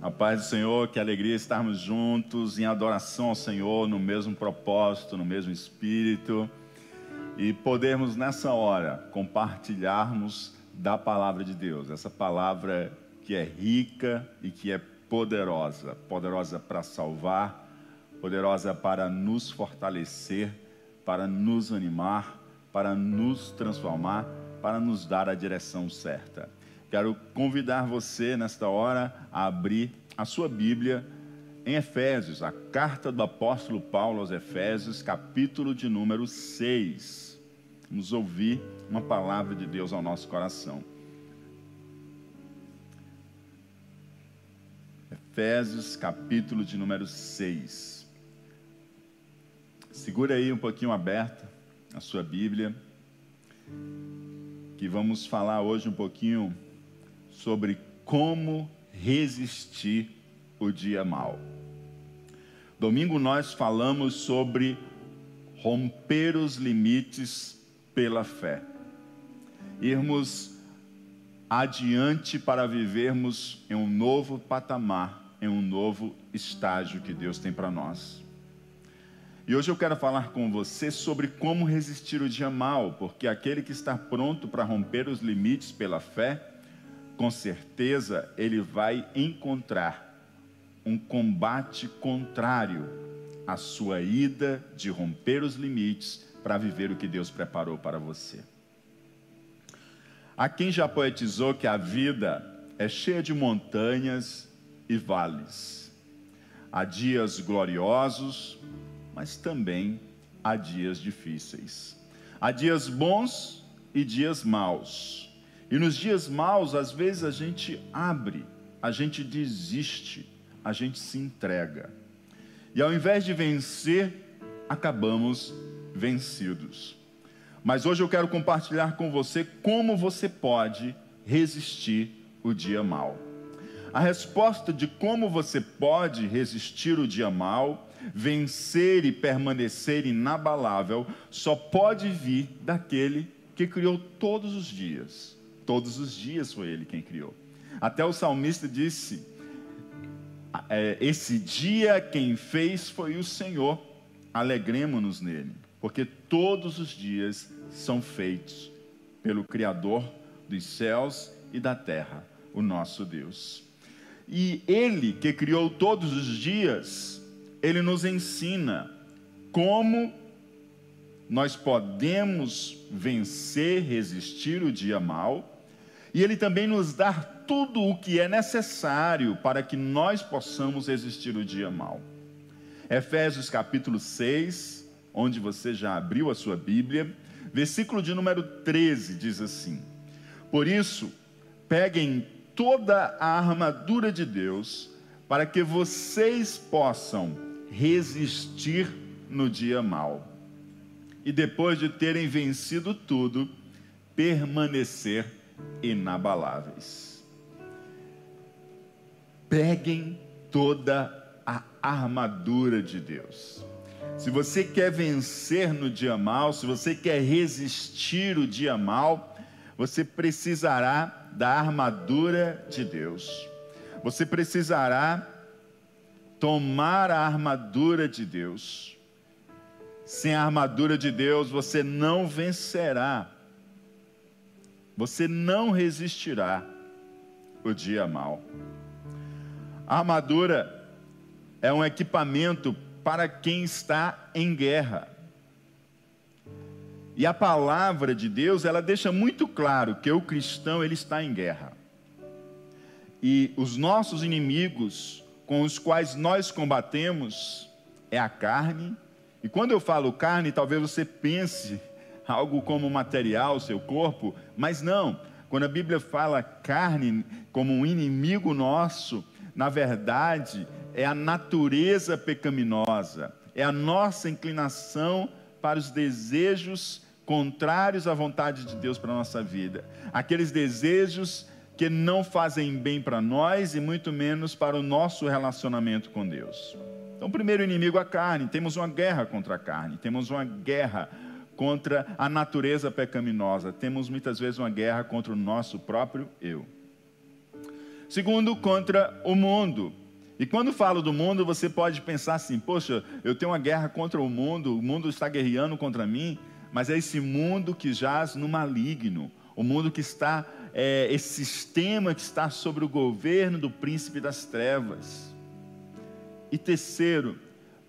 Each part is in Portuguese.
A paz do Senhor, que alegria estarmos juntos em adoração ao Senhor, no mesmo propósito, no mesmo espírito, e podermos nessa hora compartilharmos da palavra de Deus, essa palavra que é rica e que é poderosa poderosa para salvar, poderosa para nos fortalecer, para nos animar, para nos transformar, para nos dar a direção certa. Quero convidar você nesta hora a abrir a sua Bíblia em Efésios, a carta do apóstolo Paulo aos Efésios, capítulo de número 6. Vamos ouvir uma palavra de Deus ao nosso coração. Efésios, capítulo de número 6. Segura aí um pouquinho aberta a sua Bíblia, que vamos falar hoje um pouquinho sobre como resistir o dia mal. Domingo nós falamos sobre romper os limites pela fé. Irmos adiante para vivermos em um novo patamar, em um novo estágio que Deus tem para nós. E hoje eu quero falar com você sobre como resistir o dia mal, porque aquele que está pronto para romper os limites pela fé, com certeza ele vai encontrar um combate contrário à sua ida de romper os limites para viver o que Deus preparou para você. Há quem já poetizou que a vida é cheia de montanhas e vales. Há dias gloriosos, mas também há dias difíceis. Há dias bons e dias maus. E nos dias maus, às vezes a gente abre, a gente desiste, a gente se entrega. E ao invés de vencer, acabamos vencidos. Mas hoje eu quero compartilhar com você como você pode resistir o dia mal. A resposta de como você pode resistir o dia mal, vencer e permanecer inabalável, só pode vir daquele que criou todos os dias Todos os dias foi ele quem criou. Até o salmista disse: é, Esse dia quem fez foi o Senhor, alegremos-nos nele, porque todos os dias são feitos pelo Criador dos céus e da terra, o nosso Deus. E Ele que criou todos os dias, Ele nos ensina como nós podemos vencer, resistir o dia mal e Ele também nos dá tudo o que é necessário para que nós possamos resistir o dia mal. Efésios capítulo 6, onde você já abriu a sua Bíblia, versículo de número 13 diz assim: Por isso, peguem toda a armadura de Deus, para que vocês possam resistir no dia mal. E depois de terem vencido tudo, permanecer inabaláveis. Peguem toda a armadura de Deus. Se você quer vencer no dia mal, se você quer resistir o dia mal, você precisará da armadura de Deus. Você precisará tomar a armadura de Deus. Sem a armadura de Deus, você não vencerá você não resistirá o dia mal. A armadura é um equipamento para quem está em guerra. E a palavra de Deus, ela deixa muito claro que o cristão ele está em guerra. E os nossos inimigos com os quais nós combatemos é a carne. E quando eu falo carne, talvez você pense algo como material, seu corpo, mas não. Quando a Bíblia fala carne como um inimigo nosso, na verdade é a natureza pecaminosa, é a nossa inclinação para os desejos contrários à vontade de Deus para a nossa vida. Aqueles desejos que não fazem bem para nós e muito menos para o nosso relacionamento com Deus. Então, primeiro inimigo a carne, temos uma guerra contra a carne, temos uma guerra contra a natureza pecaminosa. Temos muitas vezes uma guerra contra o nosso próprio eu. Segundo, contra o mundo. E quando falo do mundo, você pode pensar assim: poxa, eu tenho uma guerra contra o mundo, o mundo está guerreando contra mim, mas é esse mundo que jaz no maligno, o mundo que está, é, esse sistema que está sobre o governo do príncipe das trevas. E terceiro,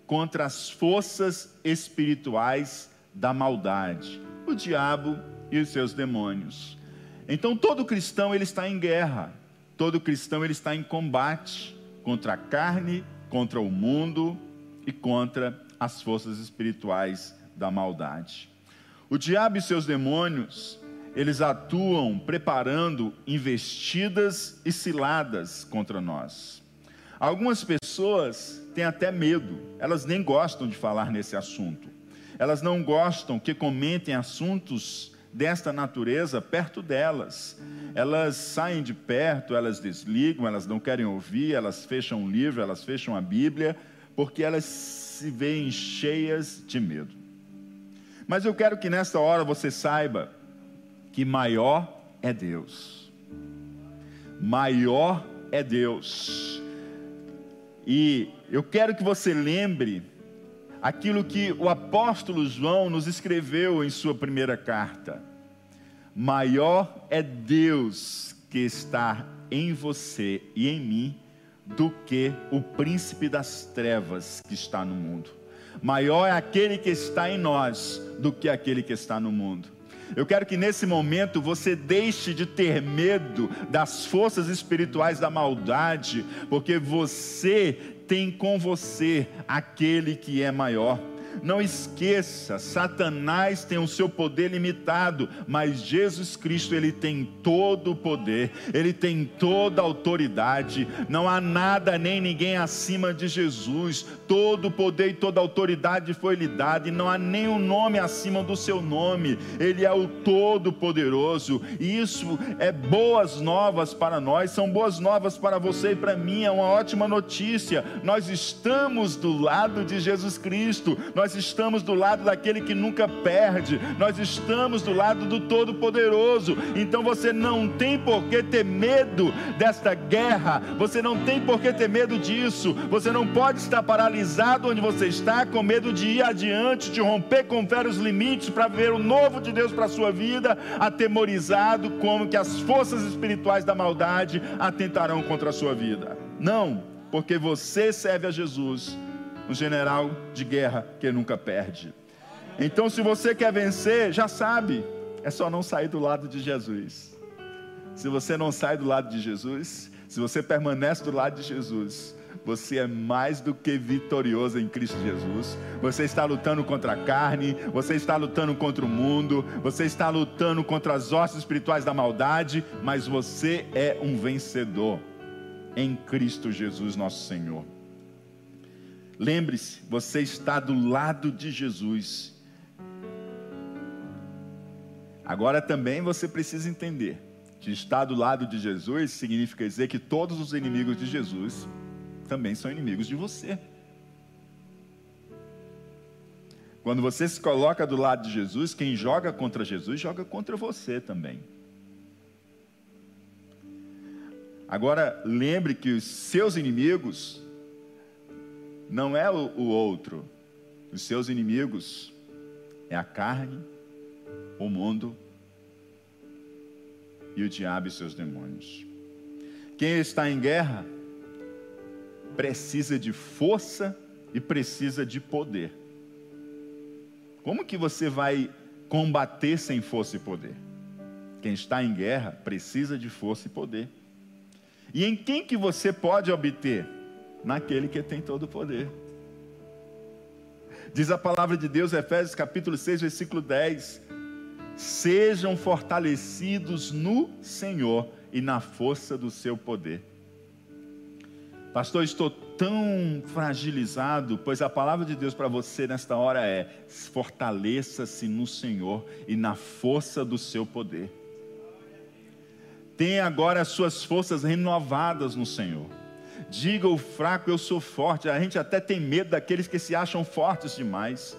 contra as forças espirituais da maldade, o diabo e os seus demônios. Então todo cristão ele está em guerra, todo cristão ele está em combate contra a carne, contra o mundo e contra as forças espirituais da maldade. O diabo e seus demônios, eles atuam preparando investidas e ciladas contra nós. Algumas pessoas têm até medo, elas nem gostam de falar nesse assunto. Elas não gostam que comentem assuntos desta natureza perto delas. Elas saem de perto, elas desligam, elas não querem ouvir, elas fecham o livro, elas fecham a Bíblia, porque elas se veem cheias de medo. Mas eu quero que nesta hora você saiba que maior é Deus. Maior é Deus. E eu quero que você lembre aquilo que o apóstolo João nos escreveu em sua primeira carta. Maior é Deus que está em você e em mim do que o príncipe das trevas que está no mundo. Maior é aquele que está em nós do que aquele que está no mundo. Eu quero que nesse momento você deixe de ter medo das forças espirituais da maldade, porque você tem com você aquele que é maior. Não esqueça, Satanás tem o seu poder limitado, mas Jesus Cristo ele tem todo o poder, ele tem toda a autoridade. Não há nada nem ninguém acima de Jesus. Todo o poder e toda a autoridade foi lhe dado e não há nenhum nome acima do seu nome. Ele é o todo poderoso. E isso é boas novas para nós, são boas novas para você e para mim, é uma ótima notícia. Nós estamos do lado de Jesus Cristo. Nós nós estamos do lado daquele que nunca perde, nós estamos do lado do Todo-Poderoso. Então você não tem por que ter medo desta guerra, você não tem por que ter medo disso, você não pode estar paralisado onde você está, com medo de ir adiante, de romper com os limites para ver o novo de Deus para a sua vida, atemorizado como que as forças espirituais da maldade atentarão contra a sua vida. Não, porque você serve a Jesus um general de guerra que nunca perde. Então, se você quer vencer, já sabe, é só não sair do lado de Jesus. Se você não sai do lado de Jesus, se você permanece do lado de Jesus, você é mais do que vitorioso em Cristo Jesus. Você está lutando contra a carne, você está lutando contra o mundo, você está lutando contra as hostes espirituais da maldade, mas você é um vencedor em Cristo Jesus, nosso Senhor. Lembre-se, você está do lado de Jesus. Agora também você precisa entender que estar do lado de Jesus significa dizer que todos os inimigos de Jesus também são inimigos de você. Quando você se coloca do lado de Jesus, quem joga contra Jesus joga contra você também. Agora, lembre que os seus inimigos não é o, outro. Os seus inimigos é a carne, o mundo e o diabo e seus demônios. Quem está em guerra precisa de força e precisa de poder. Como que você vai combater sem força e poder? Quem está em guerra precisa de força e poder. E em quem que você pode obter? Naquele que tem todo o poder. Diz a palavra de Deus, Efésios capítulo 6, versículo 10: Sejam fortalecidos no Senhor e na força do seu poder. Pastor, estou tão fragilizado, pois a palavra de Deus para você nesta hora é: fortaleça-se no Senhor e na força do seu poder. Tenha agora as suas forças renovadas no Senhor. Diga o fraco, eu sou forte. A gente até tem medo daqueles que se acham fortes demais.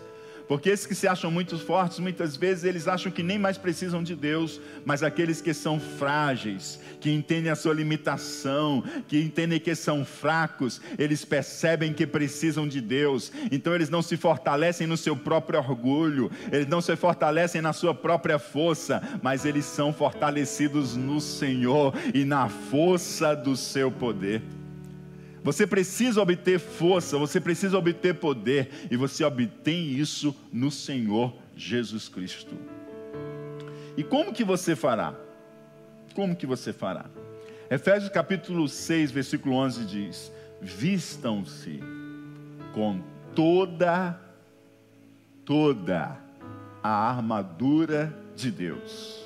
Porque esses que se acham muito fortes, muitas vezes eles acham que nem mais precisam de Deus, mas aqueles que são frágeis, que entendem a sua limitação, que entendem que são fracos, eles percebem que precisam de Deus. Então eles não se fortalecem no seu próprio orgulho, eles não se fortalecem na sua própria força, mas eles são fortalecidos no Senhor e na força do seu poder. Você precisa obter força, você precisa obter poder, e você obtém isso no Senhor Jesus Cristo. E como que você fará? Como que você fará? Efésios capítulo 6, versículo 11 diz: Vistam-se com toda, toda a armadura de Deus,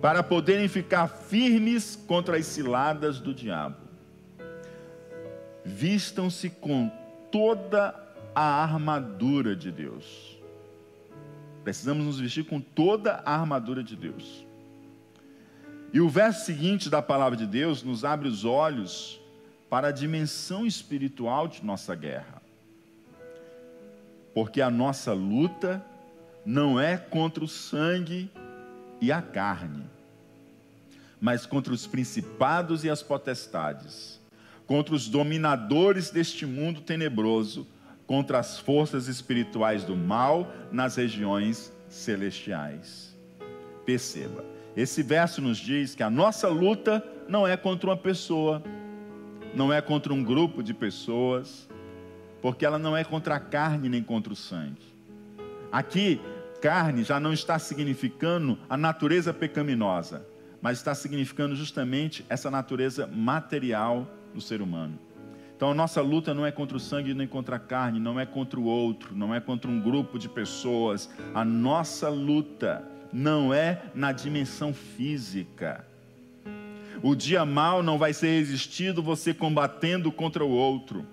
para poderem ficar firmes contra as ciladas do diabo vistam-se com toda a armadura de Deus. Precisamos nos vestir com toda a armadura de Deus. E o verso seguinte da palavra de Deus nos abre os olhos para a dimensão espiritual de nossa guerra. Porque a nossa luta não é contra o sangue e a carne, mas contra os principados e as potestades contra os dominadores deste mundo tenebroso, contra as forças espirituais do mal nas regiões celestiais. Perceba, esse verso nos diz que a nossa luta não é contra uma pessoa, não é contra um grupo de pessoas, porque ela não é contra a carne nem contra o sangue. Aqui, carne já não está significando a natureza pecaminosa, mas está significando justamente essa natureza material do ser humano. Então a nossa luta não é contra o sangue nem contra a carne, não é contra o outro, não é contra um grupo de pessoas. A nossa luta não é na dimensão física. O dia mal não vai ser resistido você combatendo contra o outro.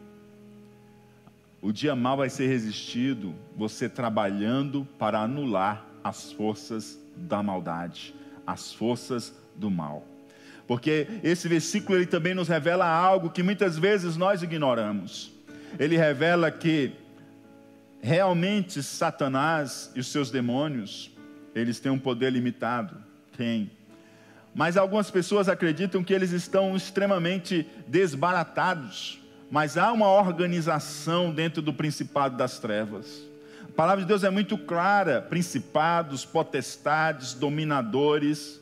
O dia mal vai ser resistido você trabalhando para anular as forças da maldade, as forças do mal porque esse versículo ele também nos revela algo que muitas vezes nós ignoramos. Ele revela que realmente Satanás e os seus demônios, eles têm um poder limitado, tem. Mas algumas pessoas acreditam que eles estão extremamente desbaratados, mas há uma organização dentro do principado das trevas. A palavra de Deus é muito clara: principados, potestades, dominadores,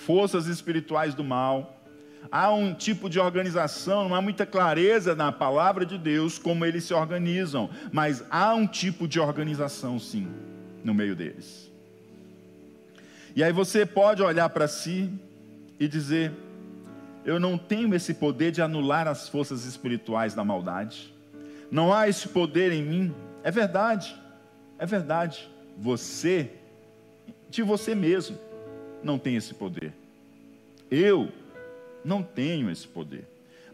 forças espirituais do mal. Há um tipo de organização, não há muita clareza na palavra de Deus como eles se organizam, mas há um tipo de organização sim, no meio deles. E aí você pode olhar para si e dizer: eu não tenho esse poder de anular as forças espirituais da maldade. Não há esse poder em mim. É verdade, é verdade. Você, de você mesmo não tem esse poder. Eu não tenho esse poder.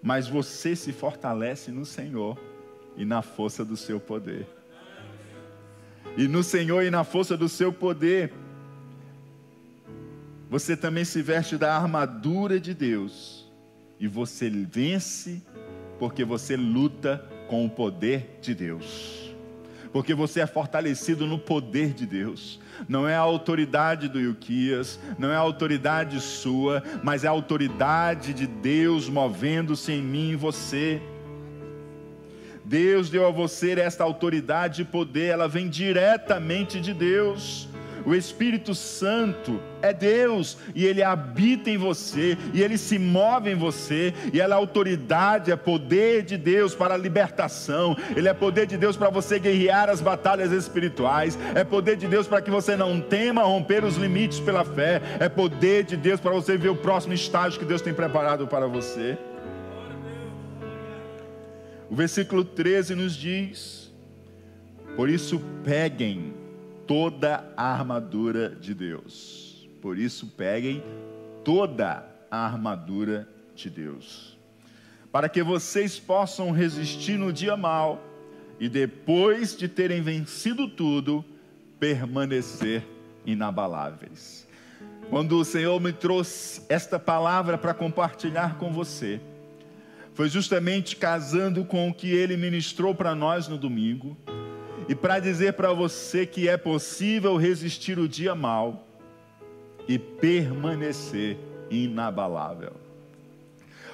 Mas você se fortalece no Senhor e na força do seu poder. E no Senhor e na força do seu poder, você também se veste da armadura de Deus. E você vence porque você luta com o poder de Deus porque você é fortalecido no poder de Deus. Não é a autoridade do Ilquias, não é a autoridade sua, mas é a autoridade de Deus movendo-se em mim e você. Deus deu a você esta autoridade e poder, ela vem diretamente de Deus. O Espírito Santo é Deus e ele habita em você e ele se move em você e ela é autoridade, é poder de Deus para a libertação. Ele é poder de Deus para você guerrear as batalhas espirituais. É poder de Deus para que você não tema romper os limites pela fé. É poder de Deus para você ver o próximo estágio que Deus tem preparado para você. O versículo 13 nos diz: Por isso peguem toda a armadura de Deus. Por isso, peguem toda a armadura de Deus, para que vocês possam resistir no dia mal e depois de terem vencido tudo, permanecer inabaláveis. Quando o Senhor me trouxe esta palavra para compartilhar com você, foi justamente casando com o que ele ministrou para nós no domingo e para dizer para você que é possível resistir o dia mal e permanecer inabalável.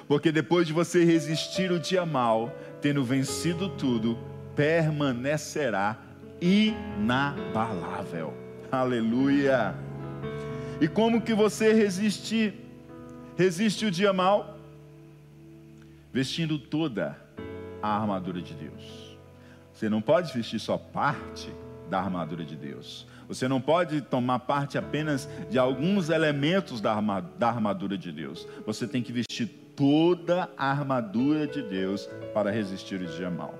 Porque depois de você resistir o dia mal, tendo vencido tudo, permanecerá inabalável. Aleluia. E como que você resiste resiste o dia mal? Vestindo toda a armadura de Deus. Você não pode vestir só parte da armadura de Deus. Você não pode tomar parte apenas de alguns elementos da armadura de Deus. Você tem que vestir toda a armadura de Deus para resistir o dia mal.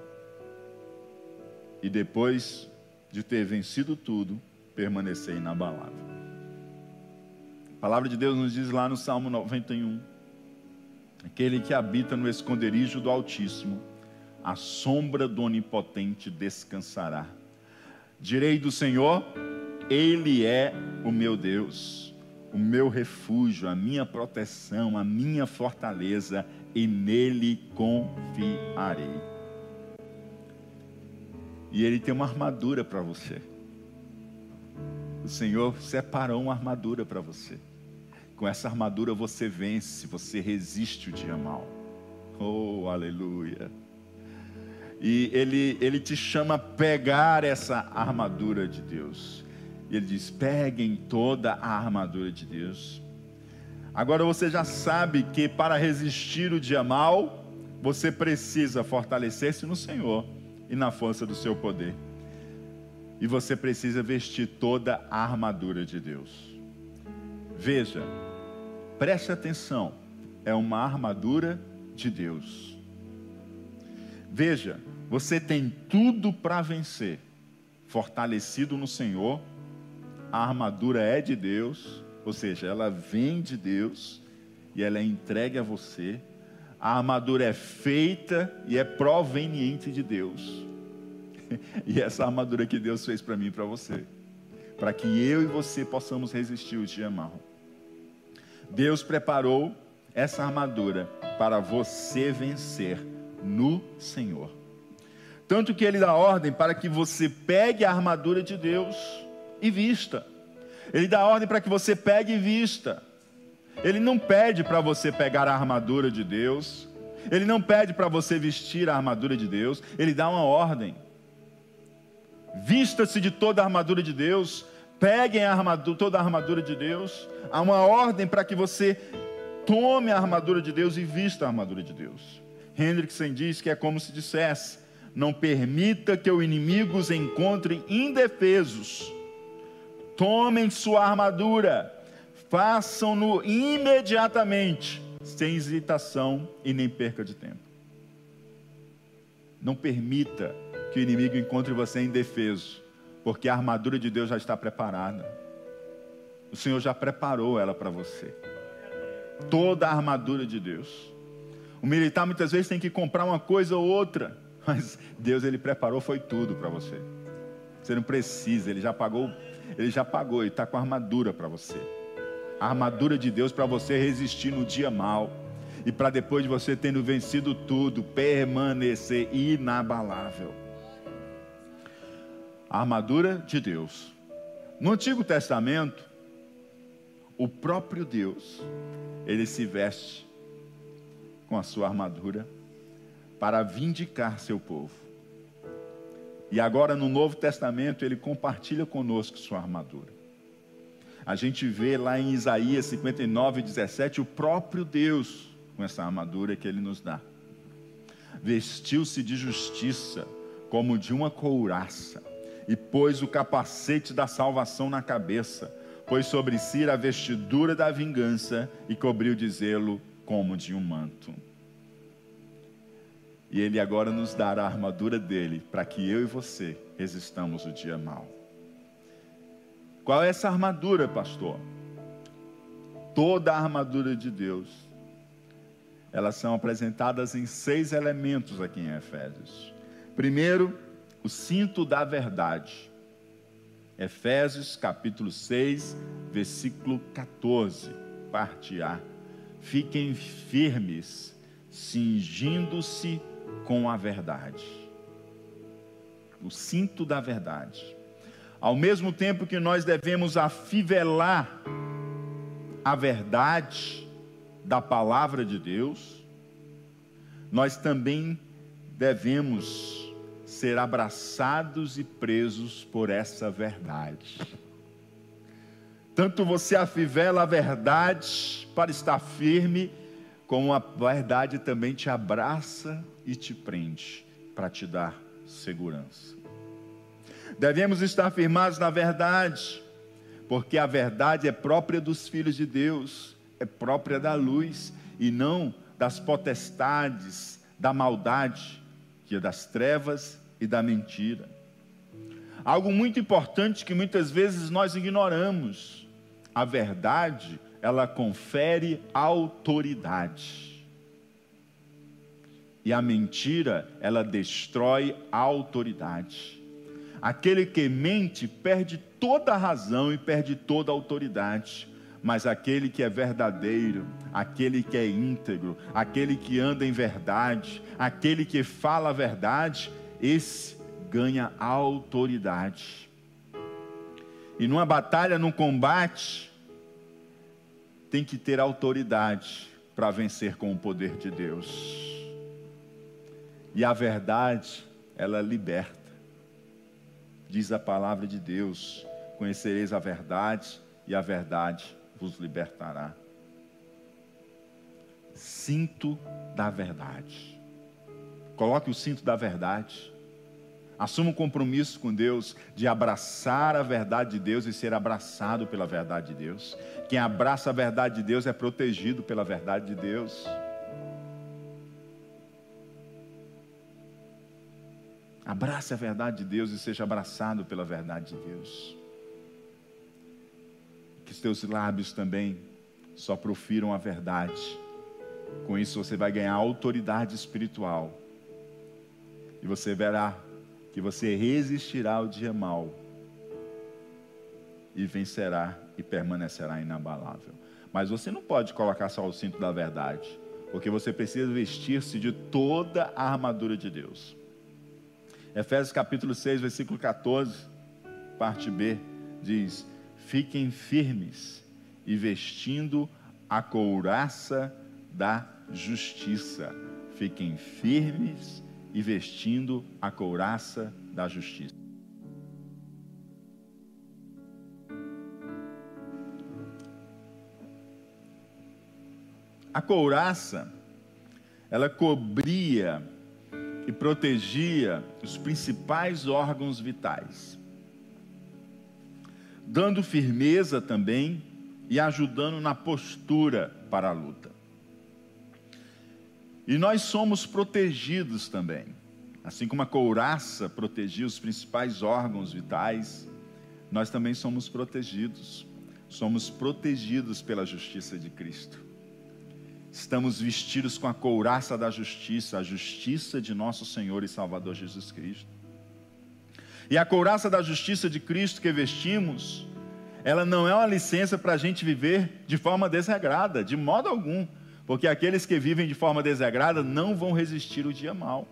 E depois de ter vencido tudo, permanecer inabalável. A palavra de Deus nos diz lá no Salmo 91: aquele que habita no esconderijo do Altíssimo, a sombra do Onipotente descansará. Direi do Senhor, Ele é o meu Deus, o meu refúgio, a minha proteção, a minha fortaleza, e nele confiarei. E Ele tem uma armadura para você. O Senhor separou uma armadura para você. Com essa armadura você vence, você resiste o dia mal. Oh, aleluia. E ele, ele te chama a pegar essa armadura de Deus. E ele diz: peguem toda a armadura de Deus. Agora você já sabe que para resistir o dia mal, você precisa fortalecer-se no Senhor e na força do seu poder e você precisa vestir toda a armadura de Deus. Veja, preste atenção, é uma armadura de Deus. Veja, você tem tudo para vencer, fortalecido no Senhor, a armadura é de Deus, ou seja, ela vem de Deus e ela é entregue a você. A armadura é feita e é proveniente de Deus. e essa armadura que Deus fez para mim e para você, para que eu e você possamos resistir o dia mal. Deus preparou essa armadura para você vencer no Senhor. Tanto que Ele dá ordem para que você pegue a armadura de Deus e vista. Ele dá ordem para que você pegue e vista. Ele não pede para você pegar a armadura de Deus. Ele não pede para você vestir a armadura de Deus. Ele dá uma ordem. Vista-se de toda a armadura de Deus, peguem a armadura, toda a armadura de Deus. Há uma ordem para que você tome a armadura de Deus e vista a armadura de Deus. Hendrickson diz que é como se dissesse: não permita que o inimigo os encontre indefesos. Tomem sua armadura, façam-no imediatamente, sem hesitação e nem perca de tempo. Não permita que o inimigo encontre você indefeso, porque a armadura de Deus já está preparada. O Senhor já preparou ela para você. Toda a armadura de Deus. O militar muitas vezes tem que comprar uma coisa ou outra, mas Deus ele preparou foi tudo para você. Você não precisa, ele já pagou, ele já pagou, ele está com a armadura para você. A armadura de Deus para você resistir no dia mal e para depois de você tendo vencido tudo, permanecer inabalável a armadura de Deus. No Antigo Testamento, o próprio Deus, ele se veste com a sua armadura para vindicar seu povo. E agora no Novo Testamento ele compartilha conosco sua armadura. A gente vê lá em Isaías 59, 17 o próprio Deus com essa armadura que ele nos dá. Vestiu-se de justiça como de uma couraça e pôs o capacete da salvação na cabeça, pôs sobre si a vestidura da vingança e cobriu de zelo como de um manto. E ele agora nos dará a armadura dele para que eu e você resistamos o dia mal. Qual é essa armadura, pastor? Toda a armadura de Deus. Elas são apresentadas em seis elementos aqui em Efésios. Primeiro, o cinto da verdade. Efésios capítulo 6, versículo 14, parte A. Fiquem firmes, cingindo-se com a verdade. o cinto da verdade. Ao mesmo tempo que nós devemos afivelar a verdade da palavra de Deus, nós também devemos ser abraçados e presos por essa verdade. Tanto você afivela a verdade para estar firme, como a verdade também te abraça e te prende para te dar segurança. Devemos estar firmados na verdade, porque a verdade é própria dos filhos de Deus, é própria da luz e não das potestades, da maldade, que é das trevas e da mentira. Algo muito importante que muitas vezes nós ignoramos. A verdade, ela confere autoridade. E a mentira, ela destrói a autoridade. Aquele que mente perde toda a razão e perde toda a autoridade. Mas aquele que é verdadeiro, aquele que é íntegro, aquele que anda em verdade, aquele que fala a verdade, esse ganha autoridade. E numa batalha, num combate, tem que ter autoridade para vencer com o poder de Deus. E a verdade, ela liberta diz a palavra de Deus: Conhecereis a verdade, e a verdade vos libertará. Cinto da verdade. Coloque o cinto da verdade. Assuma um compromisso com Deus de abraçar a verdade de Deus e ser abraçado pela verdade de Deus. Quem abraça a verdade de Deus é protegido pela verdade de Deus. Abrace a verdade de Deus e seja abraçado pela verdade de Deus. Que os teus lábios também só profiram a verdade. Com isso você vai ganhar autoridade espiritual. E você verá que você resistirá ao dia mal e vencerá e permanecerá inabalável. Mas você não pode colocar só o cinto da verdade, porque você precisa vestir-se de toda a armadura de Deus. Efésios capítulo 6, versículo 14, parte B, diz: Fiquem firmes e vestindo a couraça da justiça. Fiquem firmes e vestindo a couraça da justiça. A couraça, ela cobria e protegia os principais órgãos vitais, dando firmeza também e ajudando na postura para a luta. E nós somos protegidos também, assim como a couraça protegia os principais órgãos vitais, nós também somos protegidos, somos protegidos pela justiça de Cristo. Estamos vestidos com a couraça da justiça, a justiça de nosso Senhor e Salvador Jesus Cristo. E a couraça da justiça de Cristo que vestimos, ela não é uma licença para a gente viver de forma desregrada, de modo algum, porque aqueles que vivem de forma desregrada não vão resistir o dia mal.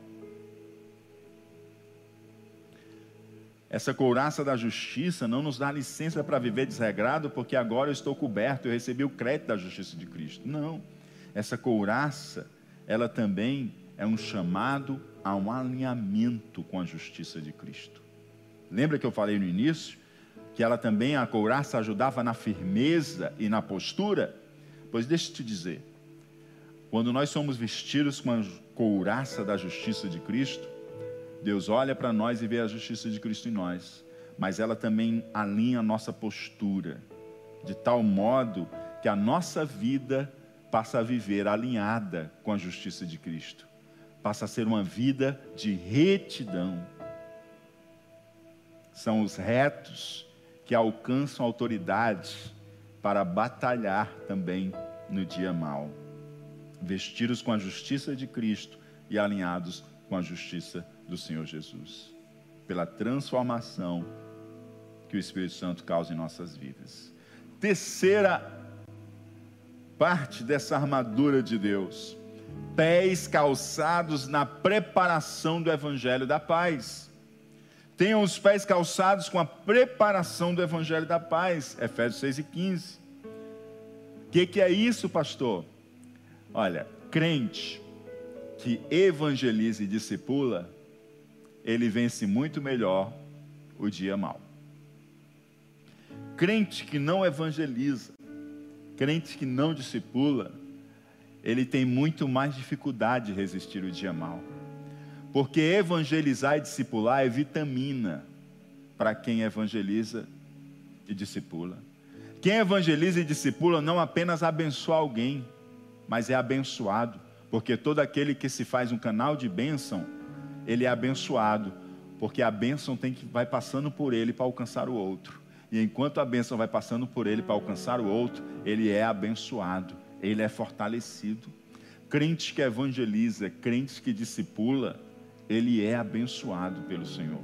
Essa couraça da justiça não nos dá licença para viver desregrado, porque agora eu estou coberto, eu recebi o crédito da justiça de Cristo. Não. Essa couraça, ela também é um chamado a um alinhamento com a justiça de Cristo. Lembra que eu falei no início que ela também, a couraça, ajudava na firmeza e na postura? Pois deixa eu te dizer, quando nós somos vestidos com a couraça da justiça de Cristo, Deus olha para nós e vê a justiça de Cristo em nós, mas ela também alinha a nossa postura, de tal modo que a nossa vida passa a viver alinhada com a justiça de Cristo, passa a ser uma vida de retidão. São os retos que alcançam autoridade para batalhar também no dia mau, vestidos com a justiça de Cristo e alinhados com a justiça do Senhor Jesus, pela transformação que o Espírito Santo causa em nossas vidas. Terceira parte dessa armadura de Deus. Pés calçados na preparação do evangelho da paz. Tenham os pés calçados com a preparação do evangelho da paz. Efésios 6 e 15. O que, que é isso, pastor? Olha, crente que evangeliza e discipula, ele vence muito melhor o dia mau. Crente que não evangeliza, crente que não discipula, ele tem muito mais dificuldade de resistir o dia mau. Porque evangelizar e discipular é vitamina para quem evangeliza e discipula. Quem evangeliza e discipula não apenas abençoa alguém, mas é abençoado, porque todo aquele que se faz um canal de bênção, ele é abençoado, porque a bênção tem que vai passando por ele para alcançar o outro. E enquanto a bênção vai passando por ele para alcançar o outro, ele é abençoado, ele é fortalecido. Crente que evangeliza, crente que discipula, ele é abençoado pelo Senhor.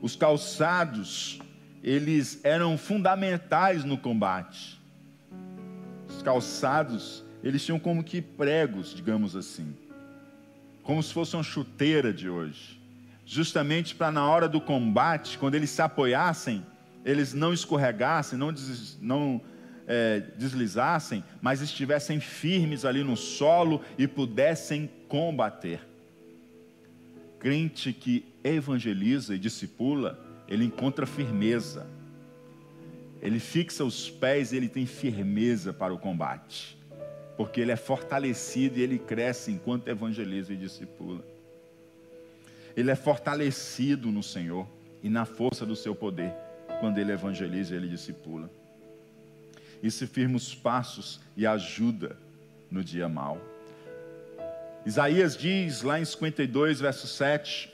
Os calçados, eles eram fundamentais no combate. Os calçados, eles tinham como que pregos, digamos assim, como se fosse uma chuteira de hoje, justamente para na hora do combate, quando eles se apoiassem, eles não escorregassem, não, des, não é, deslizassem, mas estivessem firmes ali no solo e pudessem combater. Crente que evangeliza e discipula, ele encontra firmeza. Ele fixa os pés e ele tem firmeza para o combate. Porque ele é fortalecido e ele cresce enquanto evangeliza e discipula. Ele é fortalecido no Senhor e na força do seu poder quando ele evangeliza e ele discipula. E se firma os passos e ajuda no dia mau. Isaías diz lá em 52, verso 7: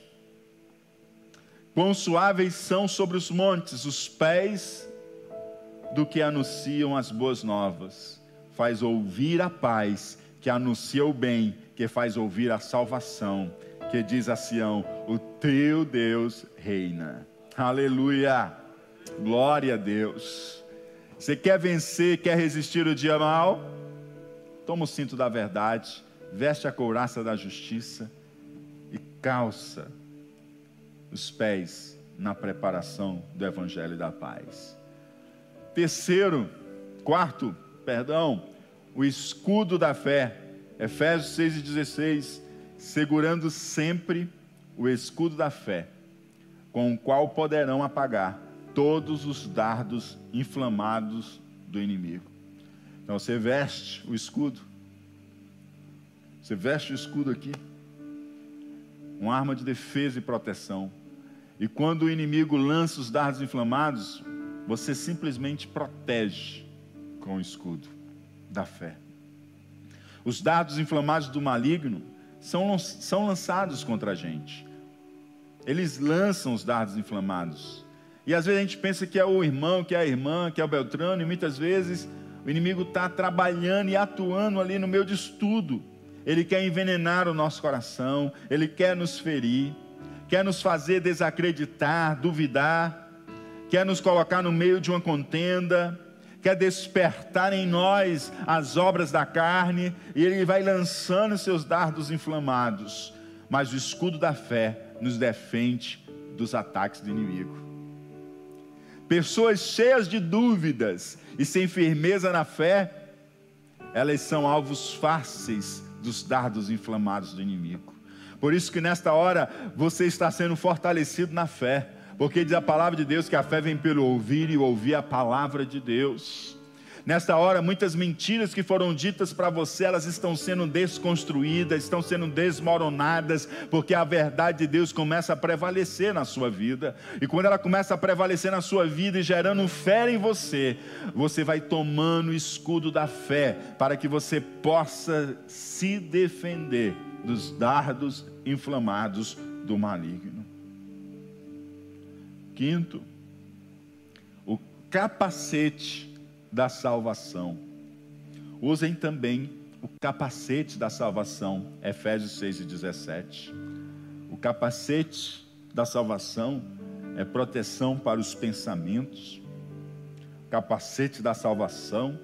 Quão suaves são sobre os montes os pés do que anunciam as boas novas, faz ouvir a paz, que anuncia o bem, que faz ouvir a salvação, que diz a Sião: O teu Deus reina. Aleluia! Glória a Deus. Você quer vencer, quer resistir o dia mal? Toma o cinto da verdade, veste a couraça da justiça e calça os pés na preparação do evangelho da paz. Terceiro, quarto, perdão, o escudo da fé. Efésios 6 e 16, segurando sempre o escudo da fé, com o qual poderão apagar todos os dardos inflamados do inimigo. Então você veste o escudo. Você veste o escudo aqui. Uma arma de defesa e proteção. E quando o inimigo lança os dardos inflamados, você simplesmente protege com o escudo da fé. Os dardos inflamados do maligno são, são lançados contra a gente. Eles lançam os dardos inflamados. E às vezes a gente pensa que é o irmão, que é a irmã, que é o Beltrano, e muitas vezes o inimigo está trabalhando e atuando ali no meio de estudo. Ele quer envenenar o nosso coração, ele quer nos ferir, quer nos fazer desacreditar, duvidar, quer nos colocar no meio de uma contenda, quer despertar em nós as obras da carne, e ele vai lançando seus dardos inflamados. Mas o escudo da fé nos defende dos ataques do inimigo. Pessoas cheias de dúvidas e sem firmeza na fé, elas são alvos fáceis dos dardos inflamados do inimigo. Por isso que nesta hora você está sendo fortalecido na fé, porque diz a palavra de Deus que a fé vem pelo ouvir e ouvir a palavra de Deus. Nesta hora, muitas mentiras que foram ditas para você, elas estão sendo desconstruídas, estão sendo desmoronadas, porque a verdade de Deus começa a prevalecer na sua vida. E quando ela começa a prevalecer na sua vida e gerando fé em você, você vai tomando o escudo da fé para que você possa se defender dos dardos inflamados do maligno. Quinto, o capacete da salvação. Usem também o capacete da salvação, Efésios 6 e 17. O capacete da salvação é proteção para os pensamentos. O capacete da salvação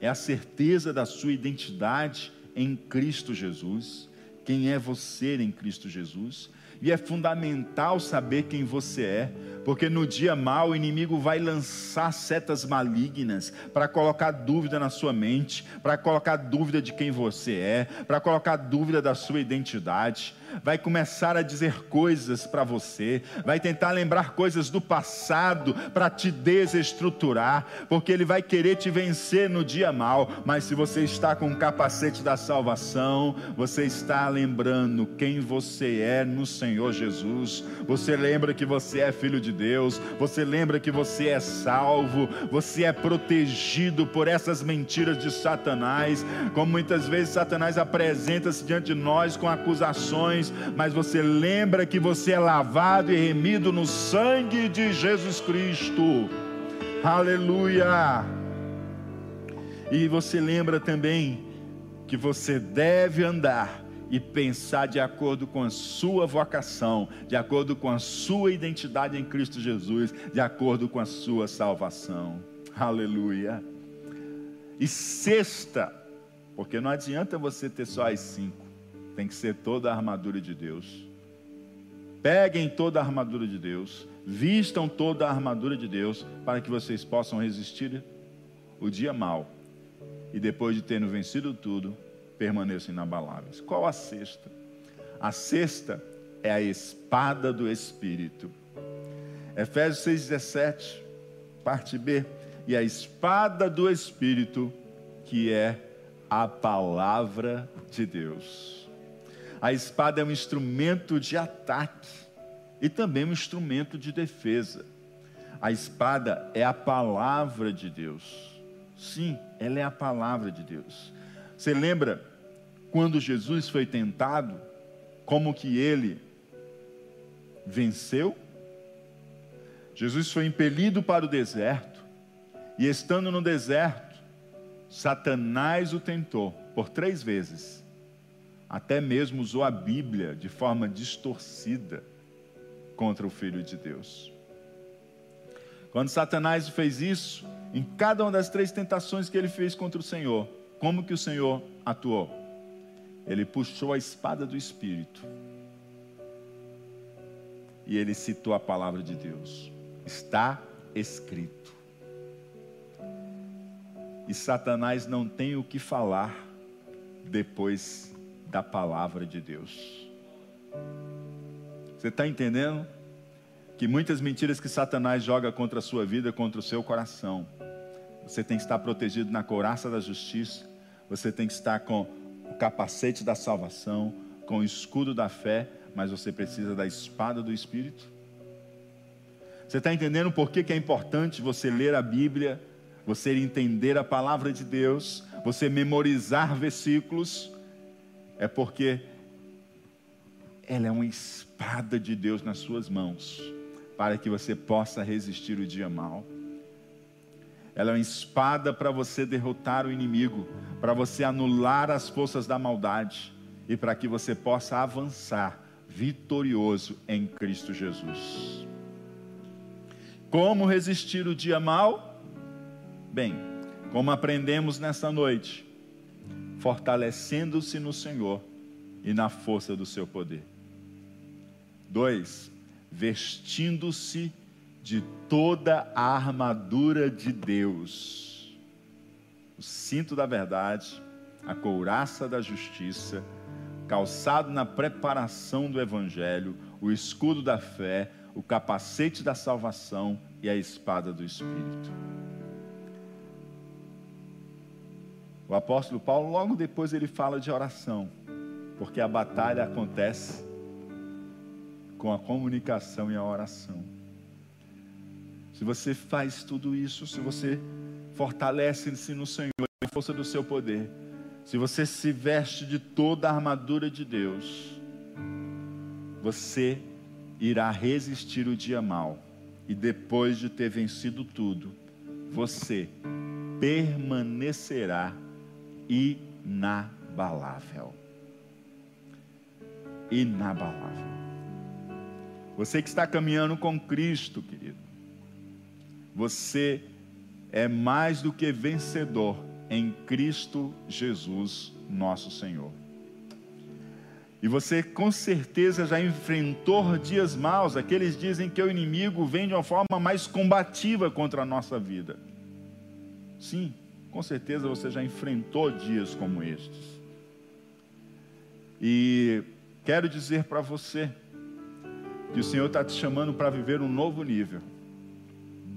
é a certeza da sua identidade em Cristo Jesus. Quem é você em Cristo Jesus? E é fundamental saber quem você é, porque no dia mal o inimigo vai lançar setas malignas para colocar dúvida na sua mente, para colocar dúvida de quem você é, para colocar dúvida da sua identidade vai começar a dizer coisas para você, vai tentar lembrar coisas do passado para te desestruturar, porque ele vai querer te vencer no dia mal. Mas se você está com o capacete da salvação, você está lembrando quem você é no Senhor Jesus. Você lembra que você é filho de Deus, você lembra que você é salvo, você é protegido por essas mentiras de Satanás, como muitas vezes Satanás apresenta-se diante de nós com acusações mas você lembra que você é lavado e remido no sangue de Jesus Cristo. Aleluia! E você lembra também que você deve andar e pensar de acordo com a sua vocação, de acordo com a sua identidade em Cristo Jesus, de acordo com a sua salvação. Aleluia. E sexta, porque não adianta você ter só as cinco tem que ser toda a armadura de Deus. Peguem toda a armadura de Deus, vistam toda a armadura de Deus, para que vocês possam resistir o dia mal. E depois de terem vencido tudo, permaneçam inabaláveis. Qual a sexta? A sexta é a espada do Espírito. Efésios 6,17, parte B. E a espada do Espírito, que é a palavra de Deus. A espada é um instrumento de ataque e também um instrumento de defesa. A espada é a palavra de Deus. Sim, ela é a palavra de Deus. Você lembra quando Jesus foi tentado, como que ele venceu? Jesus foi impelido para o deserto, e estando no deserto, Satanás o tentou por três vezes até mesmo usou a Bíblia de forma distorcida contra o Filho de Deus. Quando Satanás fez isso, em cada uma das três tentações que ele fez contra o Senhor, como que o Senhor atuou? Ele puxou a espada do Espírito e ele citou a palavra de Deus. Está escrito. E Satanás não tem o que falar depois da palavra de Deus. Você está entendendo? Que muitas mentiras que Satanás joga contra a sua vida, contra o seu coração, você tem que estar protegido na couraça da justiça, você tem que estar com o capacete da salvação, com o escudo da fé, mas você precisa da espada do Espírito. Você está entendendo por que, que é importante você ler a Bíblia, você entender a palavra de Deus, você memorizar versículos, é porque ela é uma espada de Deus nas suas mãos, para que você possa resistir o dia mal. Ela é uma espada para você derrotar o inimigo, para você anular as forças da maldade e para que você possa avançar vitorioso em Cristo Jesus. Como resistir o dia mal? Bem, como aprendemos nessa noite, fortalecendo-se no Senhor e na força do seu poder. Dois, vestindo-se de toda a armadura de Deus, o cinto da verdade, a couraça da justiça, calçado na preparação do evangelho, o escudo da fé, o capacete da salvação e a espada do Espírito. O apóstolo Paulo, logo depois, ele fala de oração, porque a batalha acontece com a comunicação e a oração. Se você faz tudo isso, se você fortalece-se no Senhor, em força do seu poder, se você se veste de toda a armadura de Deus, você irá resistir o dia mal, e depois de ter vencido tudo, você permanecerá inabalável. Inabalável. Você que está caminhando com Cristo, querido, você é mais do que vencedor em Cristo Jesus, nosso Senhor. E você com certeza já enfrentou dias maus, aqueles dizem que o inimigo vem de uma forma mais combativa contra a nossa vida. Sim, com certeza você já enfrentou dias como estes. E quero dizer para você que o Senhor está te chamando para viver um novo nível.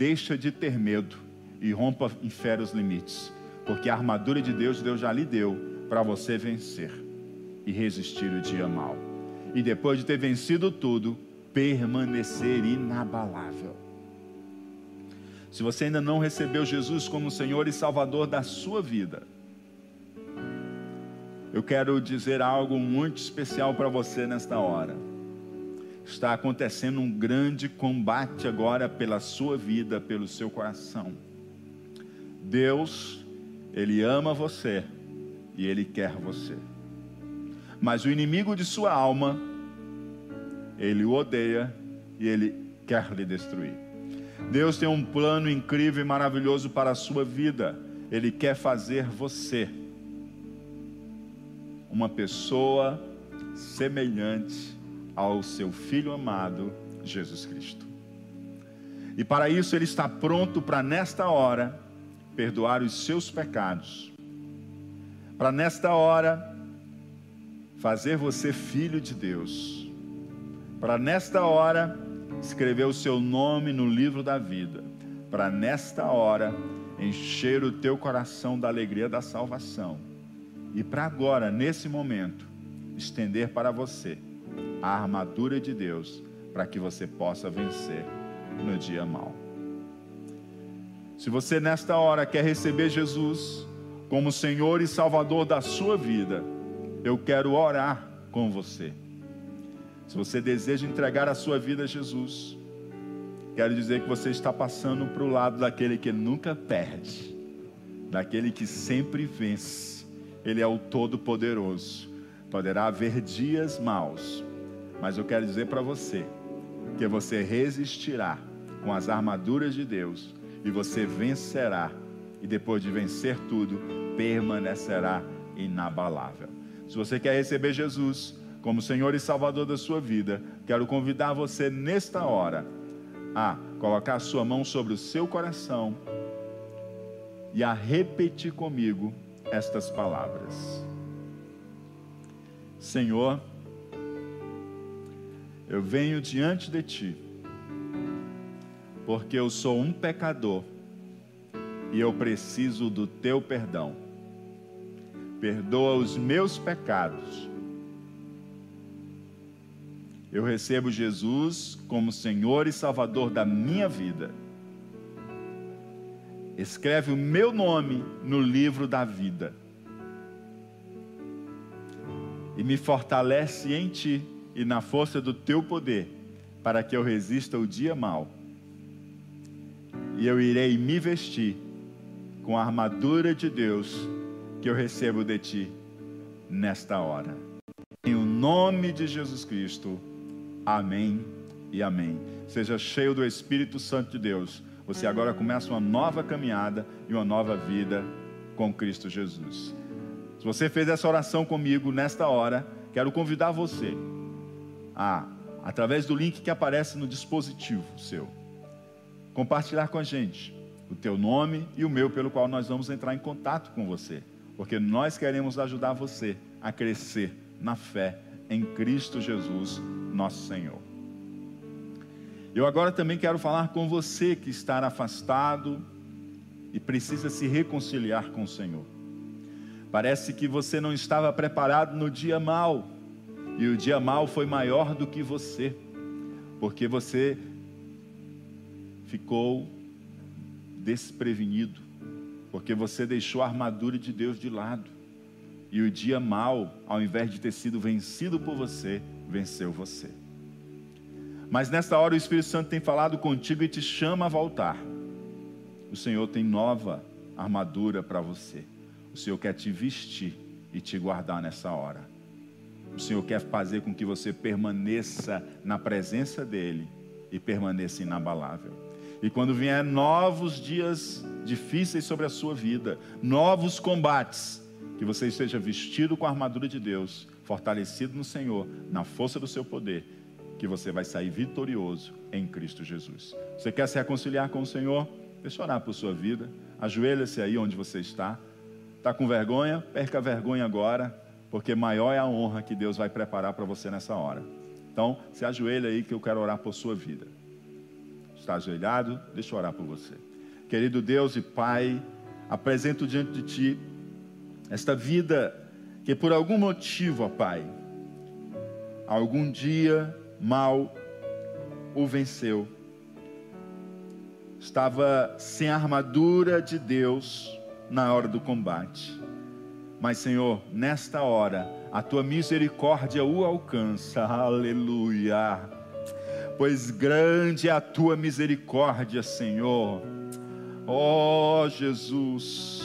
Deixa de ter medo e rompa fé os limites, porque a armadura de Deus, Deus já lhe deu para você vencer e resistir o dia mal. E depois de ter vencido tudo, permanecer inabalável. Se você ainda não recebeu Jesus como Senhor e Salvador da sua vida, eu quero dizer algo muito especial para você nesta hora. Está acontecendo um grande combate agora pela sua vida, pelo seu coração. Deus, Ele ama você e Ele quer você mas o inimigo de sua alma, ele o odeia e ele quer lhe destruir. Deus tem um plano incrível e maravilhoso para a sua vida. Ele quer fazer você uma pessoa semelhante ao seu filho amado, Jesus Cristo. E para isso ele está pronto para nesta hora perdoar os seus pecados. Para nesta hora fazer você filho de Deus, para nesta hora escrever o seu nome no livro da vida, para nesta hora encher o teu coração da alegria da salvação, e para agora, nesse momento, estender para você a armadura de Deus, para que você possa vencer no dia mau. Se você nesta hora quer receber Jesus como Senhor e Salvador da sua vida, eu quero orar com você. Se você deseja entregar a sua vida a Jesus, quero dizer que você está passando para o lado daquele que nunca perde, daquele que sempre vence. Ele é o Todo-Poderoso. Poderá haver dias maus, mas eu quero dizer para você que você resistirá com as armaduras de Deus e você vencerá, e depois de vencer tudo, permanecerá inabalável. Se você quer receber Jesus como Senhor e Salvador da sua vida, quero convidar você nesta hora a colocar a sua mão sobre o seu coração e a repetir comigo estas palavras. Senhor, eu venho diante de ti, porque eu sou um pecador e eu preciso do teu perdão perdoa os meus pecados. Eu recebo Jesus como Senhor e Salvador da minha vida. Escreve o meu nome no livro da vida. E me fortalece em ti e na força do teu poder, para que eu resista o dia mau. E eu irei me vestir com a armadura de Deus que eu recebo de ti nesta hora. Em o nome de Jesus Cristo. Amém e amém. Seja cheio do Espírito Santo de Deus. Você agora começa uma nova caminhada e uma nova vida com Cristo Jesus. Se você fez essa oração comigo nesta hora, quero convidar você a, através do link que aparece no dispositivo seu, compartilhar com a gente o teu nome e o meu, pelo qual nós vamos entrar em contato com você porque nós queremos ajudar você a crescer na fé em Cristo Jesus, nosso Senhor. Eu agora também quero falar com você que está afastado e precisa se reconciliar com o Senhor. Parece que você não estava preparado no dia mal, e o dia mal foi maior do que você, porque você ficou desprevenido porque você deixou a armadura de Deus de lado. E o dia mal, ao invés de ter sido vencido por você, venceu você. Mas nesta hora o Espírito Santo tem falado contigo e te chama a voltar. O Senhor tem nova armadura para você. O Senhor quer te vestir e te guardar nessa hora. O Senhor quer fazer com que você permaneça na presença dEle e permaneça inabalável. E quando vier novos dias difíceis sobre a sua vida, novos combates, que você esteja vestido com a armadura de Deus, fortalecido no Senhor, na força do seu poder, que você vai sair vitorioso em Cristo Jesus. Você quer se reconciliar com o Senhor? Deixa eu orar por sua vida. Ajoelha-se aí onde você está. Está com vergonha? Perca a vergonha agora, porque maior é a honra que Deus vai preparar para você nessa hora. Então, se ajoelha aí que eu quero orar por sua vida. Está ajoelhado? Deixa eu orar por você. Querido Deus e Pai, apresento diante de Ti esta vida que por algum motivo, ó Pai, algum dia mal o venceu. Estava sem a armadura de Deus na hora do combate. Mas, Senhor, nesta hora, a tua misericórdia o alcança. Aleluia. Pois grande é a tua misericórdia, Senhor. Ó oh, Jesus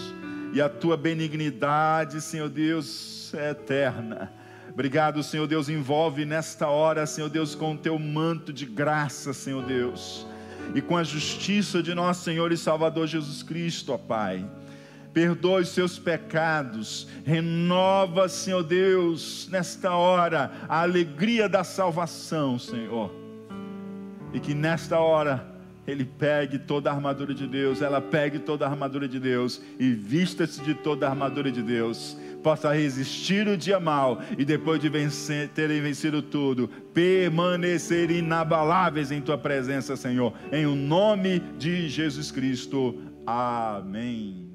e a tua benignidade, Senhor Deus, é eterna. Obrigado, Senhor Deus, envolve nesta hora, Senhor Deus, com o teu manto de graça, Senhor Deus, e com a justiça de nosso Senhor e Salvador Jesus Cristo, ó Pai. Perdoe os seus pecados, renova, Senhor Deus, nesta hora, a alegria da salvação, Senhor. E que nesta hora, ele pegue toda a armadura de Deus, ela pegue toda a armadura de Deus e vista-se de toda a armadura de Deus, possa resistir o dia mal e depois de vencer, terem vencido tudo, permanecer inabaláveis em tua presença, Senhor, em o nome de Jesus Cristo. Amém.